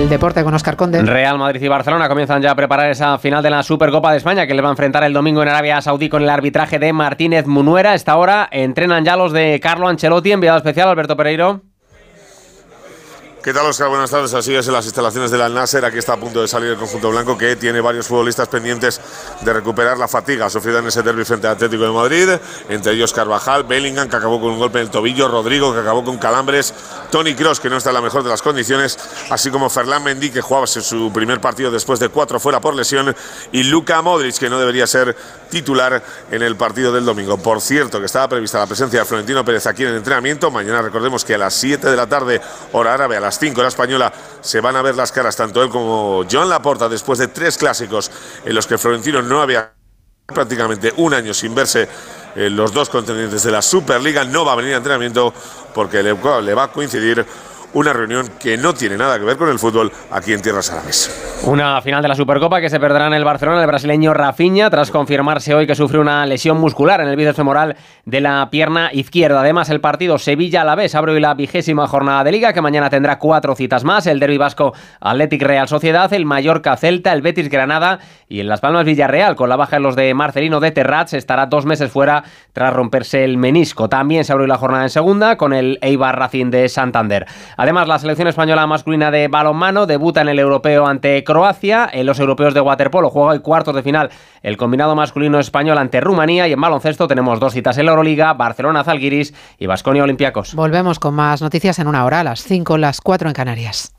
el deporte con Oscar Conde. Real Madrid y Barcelona comienzan ya a preparar esa final de la Supercopa de España que le va a enfrentar el domingo en Arabia Saudí con el arbitraje de Martínez Munuera. Esta hora entrenan ya los de Carlo Ancelotti, enviado especial Alberto Pereiro. ¿Qué tal, Oscar? Buenas tardes. Así es en las instalaciones del Al Nasser. Aquí está a punto de salir el conjunto blanco que tiene varios futbolistas pendientes de recuperar la fatiga sufrida en ese derby frente al Atlético de Madrid. Entre ellos Carvajal, Bellingham, que acabó con un golpe en el tobillo, Rodrigo, que acabó con calambres, Tony Cross, que no está en la mejor de las condiciones, así como Ferland Mendy, que jugaba su primer partido después de cuatro fuera por lesión, y Luka Modric, que no debería ser titular en el partido del domingo. Por cierto, que estaba prevista la presencia de Florentino Pérez aquí en el entrenamiento. Mañana recordemos que a las 7 de la tarde, hora árabe, a las 5 la española, se van a ver las caras tanto él como Joan Laporta después de tres clásicos en los que Florentino no había prácticamente un año sin verse en los dos contendientes de la Superliga. No va a venir a entrenamiento porque le va a coincidir una reunión que no tiene nada que ver con el fútbol aquí en Tierras Árabes. Una final de la Supercopa que se perderá en el Barcelona el brasileño Rafinha tras confirmarse hoy que sufre una lesión muscular en el bíceps femoral de la pierna izquierda. Además, el partido Sevilla a la vez abre hoy la vigésima jornada de liga que mañana tendrá cuatro citas más, el derbi vasco Athletic Real Sociedad, el Mallorca Celta, el Betis Granada y en Las Palmas Villarreal con la baja de los de Marcelino de Terrats estará dos meses fuera tras romperse el menisco. También se hoy la jornada en segunda con el Eibar Racing de Santander. Además, la selección española masculina de balonmano debuta en el europeo ante Croacia. En los europeos de waterpolo juega hoy cuartos de final el combinado masculino español ante Rumanía. Y en baloncesto tenemos dos citas en la Euroliga: Barcelona Zalgiris y Basconia Olympiacos. Volvemos con más noticias en una hora, a las 5, las 4 en Canarias.